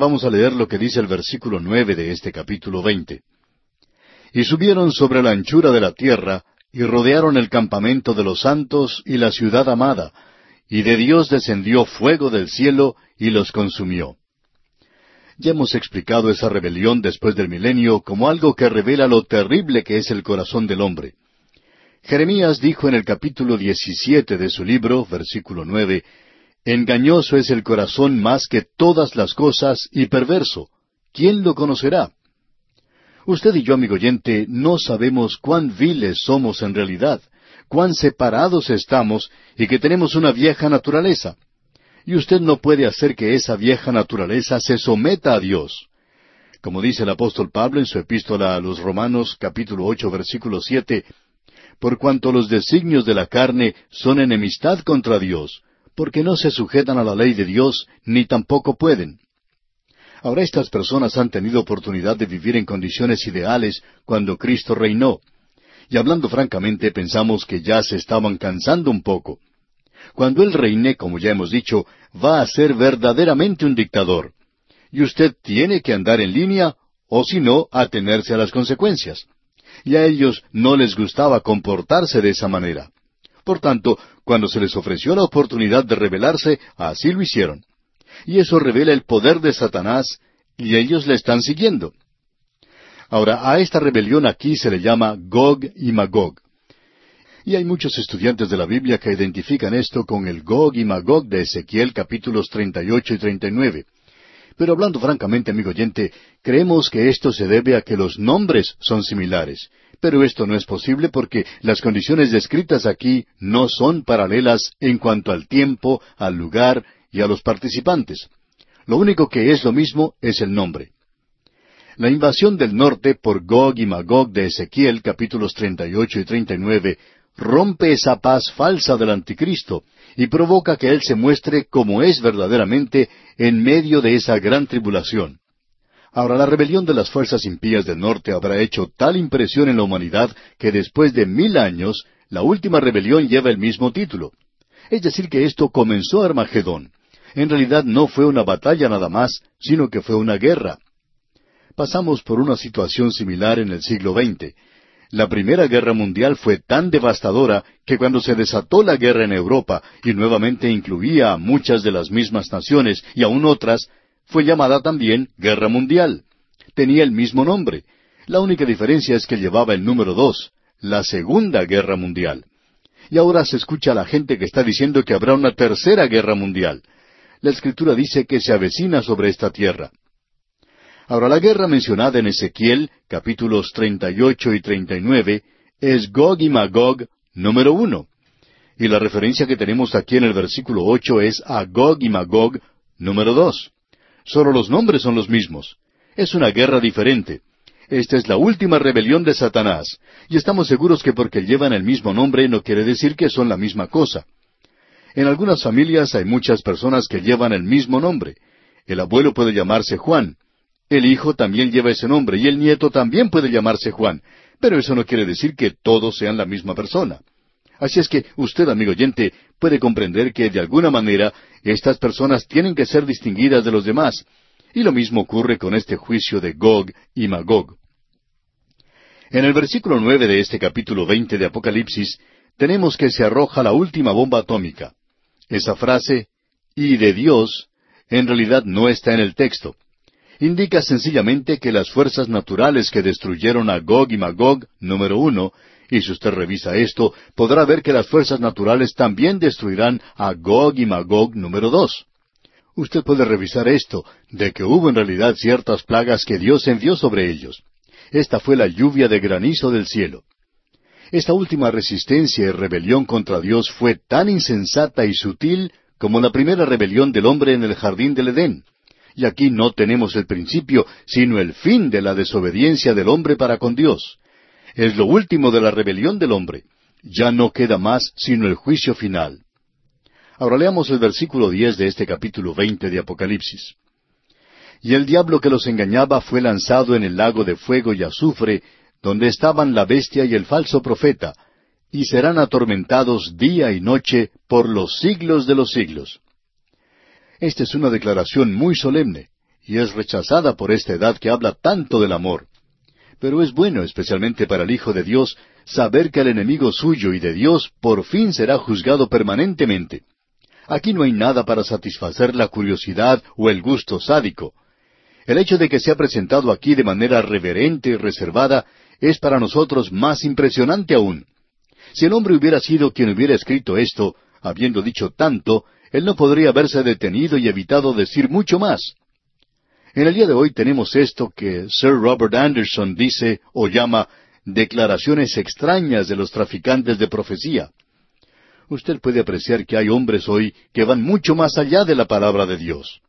S1: Vamos a leer lo que dice el versículo nueve de este capítulo veinte. Y subieron sobre la anchura de la tierra, y rodearon el campamento de los santos y la ciudad amada, y de Dios descendió fuego del cielo y los consumió. Ya hemos explicado esa rebelión después del milenio como algo que revela lo terrible que es el corazón del hombre. Jeremías dijo en el capítulo 17 de su libro, versículo nueve, Engañoso es el corazón más que todas las cosas y perverso. ¿Quién lo conocerá? Usted y yo, amigo oyente, no sabemos cuán viles somos en realidad, cuán separados estamos y que tenemos una vieja naturaleza. Y usted no puede hacer que esa vieja naturaleza se someta a Dios. Como dice el apóstol Pablo en su epístola a los Romanos capítulo ocho versículo siete, por cuanto los designios de la carne son enemistad contra Dios, porque no se sujetan a la ley de Dios, ni tampoco pueden. Ahora estas personas han tenido oportunidad de vivir en condiciones ideales cuando Cristo reinó. Y hablando francamente, pensamos que ya se estaban cansando un poco. Cuando Él reine, como ya hemos dicho, va a ser verdaderamente un dictador. Y usted tiene que andar en línea, o si no, atenerse a las consecuencias y a ellos no les gustaba comportarse de esa manera. Por tanto, cuando se les ofreció la oportunidad de rebelarse, así lo hicieron. Y eso revela el poder de Satanás, y ellos le están siguiendo. Ahora, a esta rebelión aquí se le llama Gog y Magog. Y hay muchos estudiantes de la Biblia que identifican esto con el Gog y Magog de Ezequiel capítulos 38 y 39. Pero hablando francamente, amigo oyente, creemos que esto se debe a que los nombres son similares. Pero esto no es posible porque las condiciones descritas aquí no son paralelas en cuanto al tiempo, al lugar y a los participantes. Lo único que es lo mismo es el nombre. La invasión del norte por Gog y Magog de Ezequiel capítulos 38 y 39 rompe esa paz falsa del anticristo y provoca que Él se muestre como es verdaderamente en medio de esa gran tribulación. Ahora, la rebelión de las fuerzas impías del norte habrá hecho tal impresión en la humanidad que después de mil años, la última rebelión lleva el mismo título. Es decir, que esto comenzó Armagedón. En realidad no fue una batalla nada más, sino que fue una guerra. Pasamos por una situación similar en el siglo XX. La Primera Guerra Mundial fue tan devastadora que cuando se desató la guerra en Europa y nuevamente incluía a muchas de las mismas naciones y aún otras, fue llamada también Guerra Mundial. Tenía el mismo nombre. La única diferencia es que llevaba el número dos, la Segunda Guerra Mundial. Y ahora se escucha a la gente que está diciendo que habrá una tercera guerra mundial. La Escritura dice que se avecina sobre esta tierra. Ahora, la guerra mencionada en Ezequiel, capítulos 38 y 39, es Gog y Magog número uno. Y la referencia que tenemos aquí en el versículo ocho es a Gog y Magog número dos. Solo los nombres son los mismos. Es una guerra diferente. Esta es la última rebelión de Satanás, y estamos seguros que porque llevan el mismo nombre no quiere decir que son la misma cosa. En algunas familias hay muchas personas que llevan el mismo nombre. El abuelo puede llamarse Juan, el hijo también lleva ese nombre y el nieto también puede llamarse Juan, pero eso no quiere decir que todos sean la misma persona. Así es que usted, amigo oyente, puede comprender que de alguna manera estas personas tienen que ser distinguidas de los demás. Y lo mismo ocurre con este juicio de Gog y Magog. En el versículo nueve de este capítulo veinte de Apocalipsis tenemos que se arroja la última bomba atómica. Esa frase, y de Dios, en realidad no está en el texto indica sencillamente que las fuerzas naturales que destruyeron a Gog y Magog, número uno, Y si usted revisa esto, podrá ver que las fuerzas naturales también destruirán a Gog y Magog número dos. Usted puede revisar esto, de que hubo en realidad ciertas plagas que Dios envió sobre ellos. Esta fue la lluvia de granizo del cielo. Esta última resistencia y rebelión contra Dios fue tan insensata y sutil como la primera rebelión del hombre en el jardín del Edén. Y aquí no tenemos el principio, sino el fin de la desobediencia del hombre para con Dios. Es lo último de la rebelión del hombre. Ya no queda más sino el juicio final. Ahora leamos el versículo diez de este capítulo veinte de Apocalipsis. Y el diablo que los engañaba fue lanzado en el lago de fuego y azufre, donde estaban la bestia y el falso profeta, y serán atormentados día y noche por los siglos de los siglos. Esta es una declaración muy solemne, y es rechazada por esta edad que habla tanto del amor. Pero es bueno, especialmente para el Hijo de Dios, saber que el enemigo suyo y de Dios por fin será juzgado permanentemente. Aquí no hay nada para satisfacer la curiosidad o el gusto sádico. El hecho de que sea presentado aquí de manera reverente y reservada es para nosotros más impresionante aún. Si el hombre hubiera sido quien hubiera escrito esto, habiendo dicho tanto, él no podría haberse detenido y evitado decir mucho más. En el día de hoy tenemos esto que Sir Robert Anderson dice o llama declaraciones extrañas de los traficantes de profecía. Usted puede apreciar que hay hombres hoy que van mucho más allá de la palabra de Dios.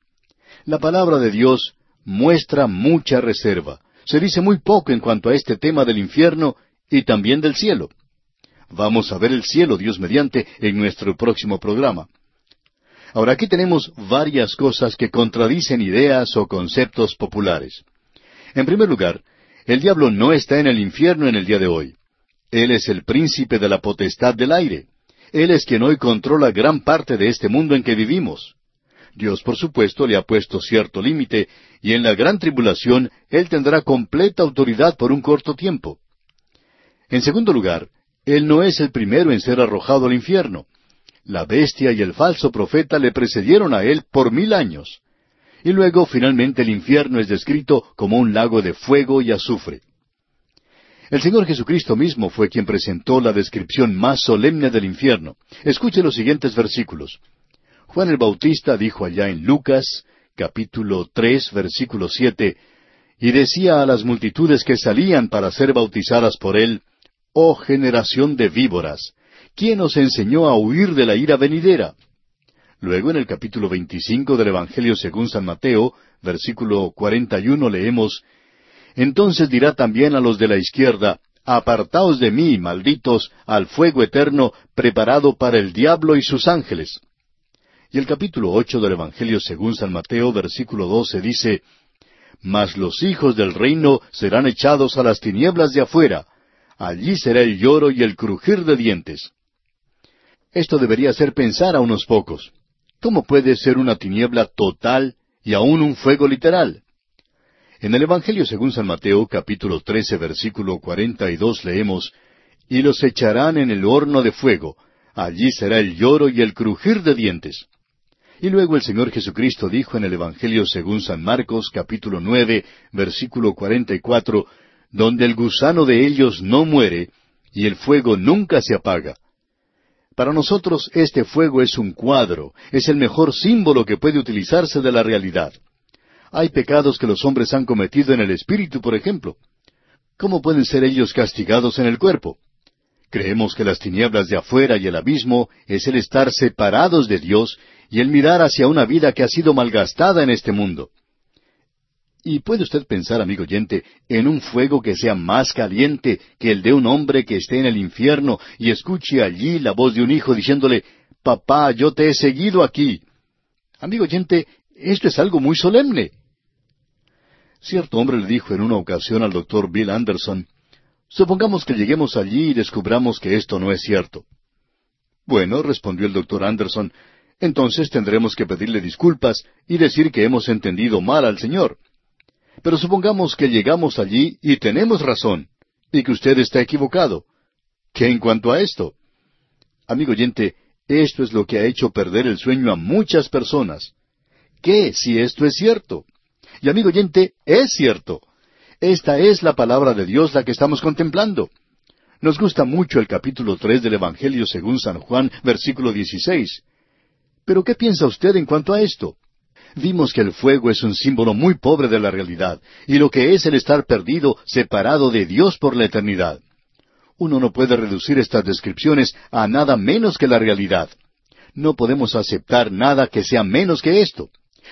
S1: La palabra de Dios muestra mucha reserva. Se dice muy poco en cuanto a este tema del infierno y también del cielo. Vamos a ver el cielo, Dios mediante, en nuestro próximo programa. Ahora aquí tenemos varias cosas que contradicen ideas o conceptos populares. En primer lugar, el diablo no está en el infierno en el día de hoy. Él es el príncipe de la potestad del aire. Él es quien hoy controla gran parte de este mundo en que vivimos. Dios, por supuesto, le ha puesto cierto límite, y en la gran tribulación Él tendrá completa autoridad por un corto tiempo. En segundo lugar, Él no es el primero en ser arrojado al infierno. La bestia y el falso profeta le precedieron a Él por mil años. Y luego, finalmente, el infierno es descrito como un lago de fuego y azufre. El Señor Jesucristo mismo fue quien presentó la descripción más solemne del infierno. Escuche los siguientes versículos. Juan el Bautista dijo allá en Lucas, capítulo tres, versículo siete, y decía a las multitudes que salían para ser bautizadas por él, Oh generación de víboras, ¿quién os enseñó a huir de la ira venidera? Luego en el capítulo veinticinco del Evangelio según San Mateo, versículo cuarenta y uno leemos, Entonces dirá también a los de la izquierda, Apartaos de mí, malditos, al fuego eterno preparado para el diablo y sus ángeles. Y el capítulo ocho del Evangelio según San Mateo, versículo doce, dice, Mas los hijos del reino serán echados a las tinieblas de afuera, allí será el lloro y el crujir de dientes. Esto debería hacer pensar a unos pocos. ¿Cómo puede ser una tiniebla total y aún un fuego literal? En el Evangelio según San Mateo, capítulo trece, versículo cuarenta y dos, leemos, Y los echarán en el horno de fuego, allí será el lloro y el crujir de dientes. Y luego el Señor Jesucristo dijo en el Evangelio según San Marcos capítulo nueve versículo cuarenta y cuatro, donde el gusano de ellos no muere y el fuego nunca se apaga. Para nosotros este fuego es un cuadro, es el mejor símbolo que puede utilizarse de la realidad. Hay pecados que los hombres han cometido en el espíritu, por ejemplo. ¿Cómo pueden ser ellos castigados en el cuerpo? Creemos que las tinieblas de afuera y el abismo es el estar separados de Dios y el mirar hacia una vida que ha sido malgastada en este mundo. Y puede usted pensar, amigo oyente, en un fuego que sea más caliente que el de un hombre que esté en el infierno y escuche allí la voz de un hijo diciéndole, Papá, yo te he seguido aquí. Amigo oyente, esto es algo muy solemne. Cierto hombre le dijo en una ocasión al doctor Bill Anderson, Supongamos que lleguemos allí y descubramos que esto no es cierto. Bueno, respondió el doctor Anderson, entonces tendremos que pedirle disculpas y decir que hemos entendido mal al Señor. Pero supongamos que llegamos allí y tenemos razón, y que usted está equivocado. ¿Qué en cuanto a esto? Amigo oyente, esto es lo que ha hecho perder el sueño a muchas personas. ¿Qué si esto es cierto? Y amigo oyente, es cierto. Esta es la palabra de Dios la que estamos contemplando. Nos gusta mucho el capítulo tres del Evangelio según San Juan, versículo 16. Pero ¿qué piensa usted en cuanto a esto? Vimos que el fuego es un símbolo muy pobre de la realidad, y lo que es el estar perdido, separado de Dios por la eternidad. Uno no puede reducir estas descripciones a nada menos que la realidad. No podemos aceptar nada que sea menos que esto,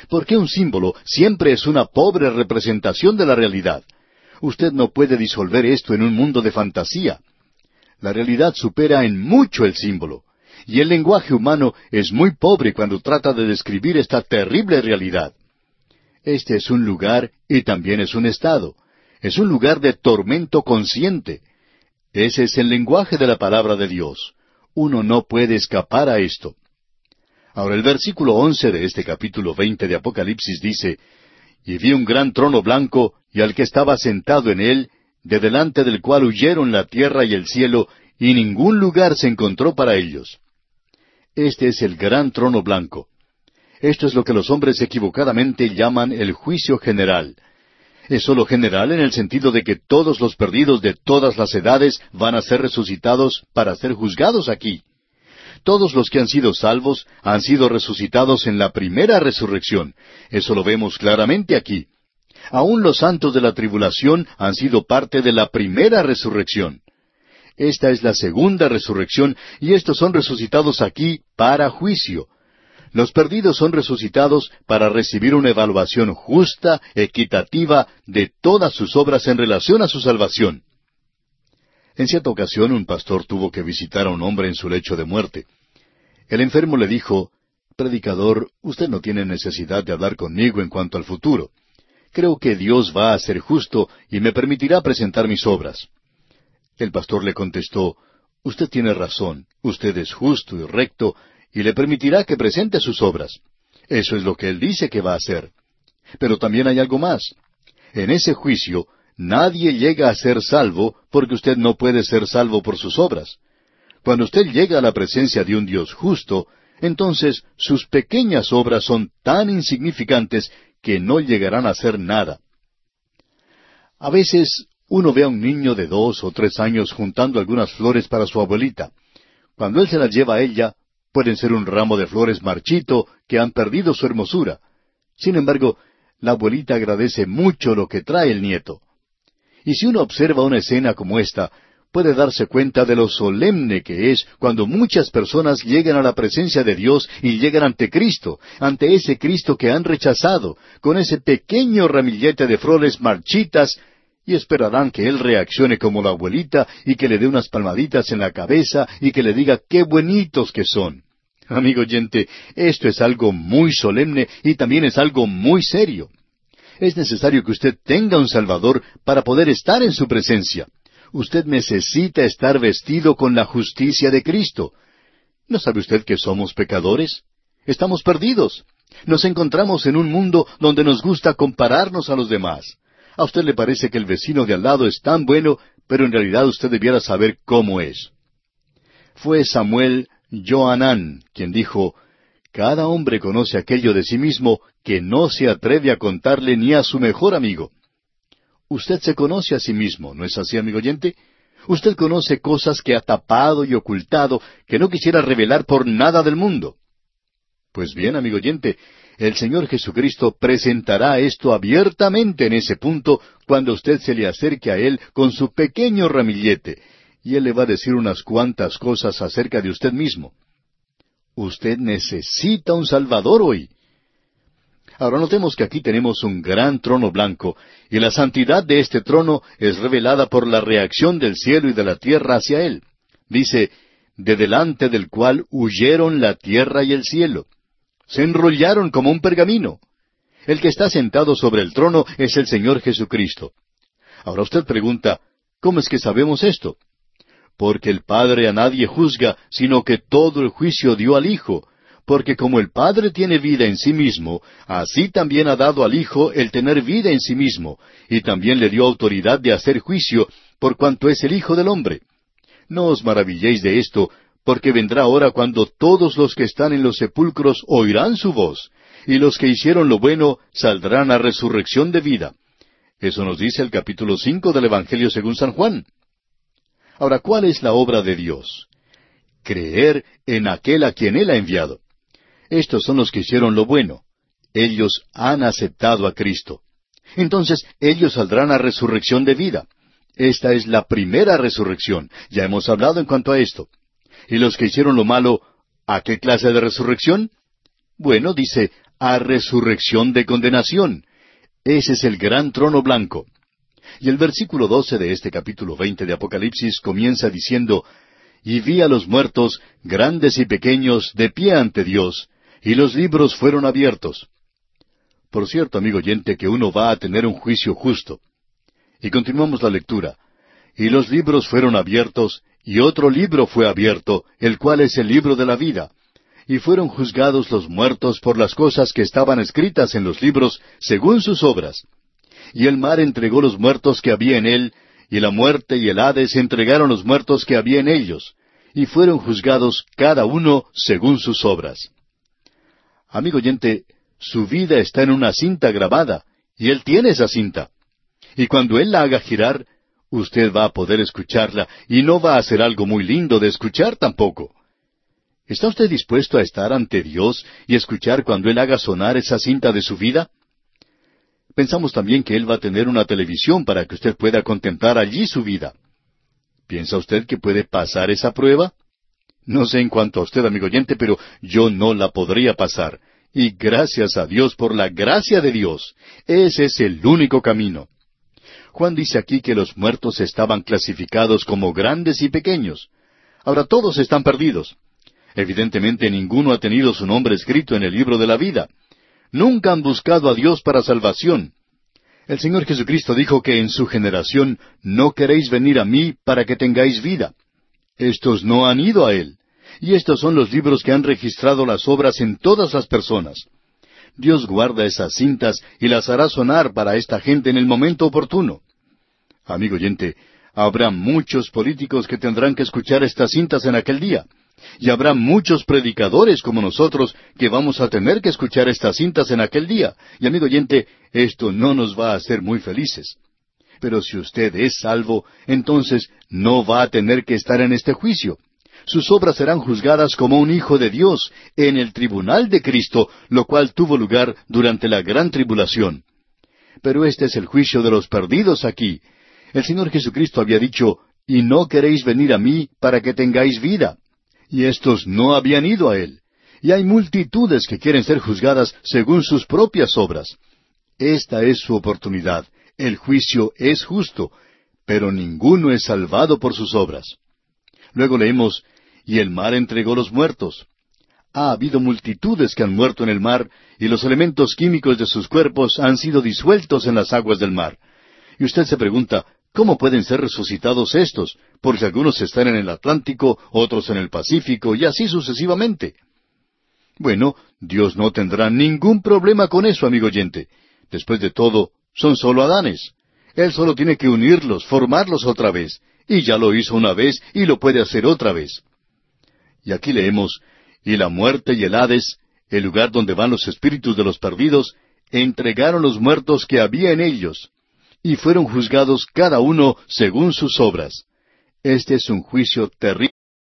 S1: porque un símbolo siempre es una pobre representación de la realidad. Usted no puede disolver esto en un mundo de fantasía. La realidad supera en mucho el símbolo. Y el lenguaje humano es muy pobre cuando trata de describir esta terrible realidad. Este es un lugar y también es un estado. Es un lugar de tormento consciente. Ese es el lenguaje de la palabra de Dios. Uno no puede escapar a esto. Ahora el versículo once de este capítulo veinte de Apocalipsis dice, Y vi un gran trono blanco, y al que estaba sentado en él, de delante del cual huyeron la tierra y el cielo, y ningún lugar se encontró para ellos. Este es el gran trono blanco. Esto es lo que los hombres equivocadamente llaman el juicio general. Es sólo general en el sentido de que todos los perdidos de todas las edades van a ser resucitados para ser juzgados aquí. Todos los que han sido salvos han sido resucitados en la primera resurrección. Eso lo vemos claramente aquí. Aún los santos de la tribulación han sido parte de la primera resurrección. Esta es la segunda resurrección y estos son resucitados aquí para juicio. Los perdidos son resucitados para recibir una evaluación justa, equitativa, de todas sus obras en relación a su salvación. En cierta ocasión un pastor tuvo que visitar a un hombre en su lecho de muerte. El enfermo le dijo, Predicador, usted no tiene necesidad de hablar conmigo en cuanto al futuro. Creo que Dios va a ser justo y me permitirá presentar mis obras. El pastor le contestó, Usted tiene razón, usted es justo y recto, y le permitirá que presente sus obras. Eso es lo que él dice que va a hacer. Pero también hay algo más. En ese juicio, Nadie llega a ser salvo porque usted no puede ser salvo por sus obras. Cuando usted llega a la presencia de un Dios justo, entonces sus pequeñas obras son tan insignificantes que no llegarán a ser nada. A veces uno ve a un niño de dos o tres años juntando algunas flores para su abuelita. Cuando él se las lleva a ella, pueden ser un ramo de flores marchito que han perdido su hermosura. Sin embargo, la abuelita agradece mucho lo que trae el nieto. Y si uno observa una escena como esta, puede darse cuenta de lo solemne que es cuando muchas personas llegan a la presencia de Dios y llegan ante Cristo, ante ese Cristo que han rechazado, con ese pequeño ramillete de flores marchitas, y esperarán que Él reaccione como la abuelita y que le dé unas palmaditas en la cabeza y que le diga qué buenitos que son. Amigo oyente, esto es algo muy solemne y también es algo muy serio. Es necesario que usted tenga un Salvador para poder estar en su presencia. Usted necesita estar vestido con la justicia de Cristo. ¿No sabe usted que somos pecadores? Estamos perdidos. Nos encontramos en un mundo donde nos gusta compararnos a los demás. A usted le parece que el vecino de al lado es tan bueno, pero en realidad usted debiera saber cómo es. Fue Samuel Joanán quien dijo, Cada hombre conoce aquello de sí mismo que no se atreve a contarle ni a su mejor amigo. Usted se conoce a sí mismo, ¿no es así, amigo oyente? Usted conoce cosas que ha tapado y ocultado, que no quisiera revelar por nada del mundo. Pues bien, amigo oyente, el Señor Jesucristo presentará esto abiertamente en ese punto cuando usted se le acerque a Él con su pequeño ramillete, y Él le va a decir unas cuantas cosas acerca de usted mismo. Usted necesita un Salvador hoy. Ahora notemos que aquí tenemos un gran trono blanco, y la santidad de este trono es revelada por la reacción del cielo y de la tierra hacia él. Dice, de delante del cual huyeron la tierra y el cielo. Se enrollaron como un pergamino. El que está sentado sobre el trono es el Señor Jesucristo. Ahora usted pregunta, ¿cómo es que sabemos esto? Porque el Padre a nadie juzga, sino que todo el juicio dio al Hijo, porque como el Padre tiene vida en sí mismo, así también ha dado al Hijo el tener vida en sí mismo, y también le dio autoridad de hacer juicio, por cuanto es el Hijo del hombre. No os maravilléis de esto, porque vendrá hora cuando todos los que están en los sepulcros oirán su voz, y los que hicieron lo bueno saldrán a resurrección de vida. Eso nos dice el capítulo cinco del Evangelio según San Juan. Ahora, ¿cuál es la obra de Dios? Creer en aquel a quien Él ha enviado. Estos son los que hicieron lo bueno. Ellos han aceptado a Cristo. Entonces ellos saldrán a resurrección de vida. Esta es la primera resurrección. Ya hemos hablado en cuanto a esto. ¿Y los que hicieron lo malo, a qué clase de resurrección? Bueno, dice, a resurrección de condenación. Ese es el gran trono blanco. Y el versículo doce de este capítulo veinte de Apocalipsis comienza diciendo, Y vi a los muertos, grandes y pequeños, de pie ante Dios, y los libros fueron abiertos. Por cierto, amigo oyente, que uno va a tener un juicio justo. Y continuamos la lectura. Y los libros fueron abiertos, y otro libro fue abierto, el cual es el libro de la vida. Y fueron juzgados los muertos por las cosas que estaban escritas en los libros, según sus obras. Y el mar entregó los muertos que había en él, y la muerte y el Hades entregaron los muertos que había en ellos, y fueron juzgados cada uno según sus obras. Amigo oyente, su vida está en una cinta grabada, y Él tiene esa cinta. Y cuando Él la haga girar, usted va a poder escucharla, y no va a ser algo muy lindo de escuchar tampoco. ¿Está usted dispuesto a estar ante Dios y escuchar cuando Él haga sonar esa cinta de su vida? Pensamos también que Él va a tener una televisión para que usted pueda contemplar allí su vida. ¿Piensa usted que puede pasar esa prueba? No sé en cuanto a usted, amigo oyente, pero yo no la podría pasar. Y gracias a Dios por la gracia de Dios. Ese es el único camino. Juan dice aquí que los muertos estaban clasificados como grandes y pequeños. Ahora todos están perdidos. Evidentemente ninguno ha tenido su nombre escrito en el libro de la vida. Nunca han buscado a Dios para salvación. El Señor Jesucristo dijo que en su generación no queréis venir a mí para que tengáis vida. Estos no han ido a Él. Y estos son los libros que han registrado las obras en todas las personas. Dios guarda esas cintas y las hará sonar para esta gente en el momento oportuno. Amigo oyente, habrá muchos políticos que tendrán que escuchar estas cintas en aquel día. Y habrá muchos predicadores como nosotros que vamos a tener que escuchar estas cintas en aquel día. Y amigo oyente, esto no nos va a hacer muy felices. Pero si usted es salvo, entonces no va a tener que estar en este juicio sus obras serán juzgadas como un hijo de Dios en el tribunal de Cristo, lo cual tuvo lugar durante la gran tribulación. Pero este es el juicio de los perdidos aquí. El Señor Jesucristo había dicho, y no queréis venir a mí para que tengáis vida. Y estos no habían ido a Él. Y hay multitudes que quieren ser juzgadas según sus propias obras. Esta es su oportunidad. El juicio es justo, pero ninguno es salvado por sus obras. Luego leemos, y el mar entregó los muertos. Ha habido multitudes que han muerto en el mar, y los elementos químicos de sus cuerpos han sido disueltos en las aguas del mar. Y usted se pregunta, ¿cómo pueden ser resucitados estos? Porque algunos están en el Atlántico, otros en el Pacífico, y así sucesivamente. Bueno, Dios no tendrá ningún problema con eso, amigo oyente. Después de todo, son solo Adanes. Él solo tiene que unirlos, formarlos otra vez, y ya lo hizo una vez y lo puede hacer otra vez. Y aquí leemos, y la muerte y el Hades, el lugar donde van los espíritus de los perdidos, entregaron los muertos que había en ellos, y fueron juzgados cada uno según sus obras. Este es un juicio terrible.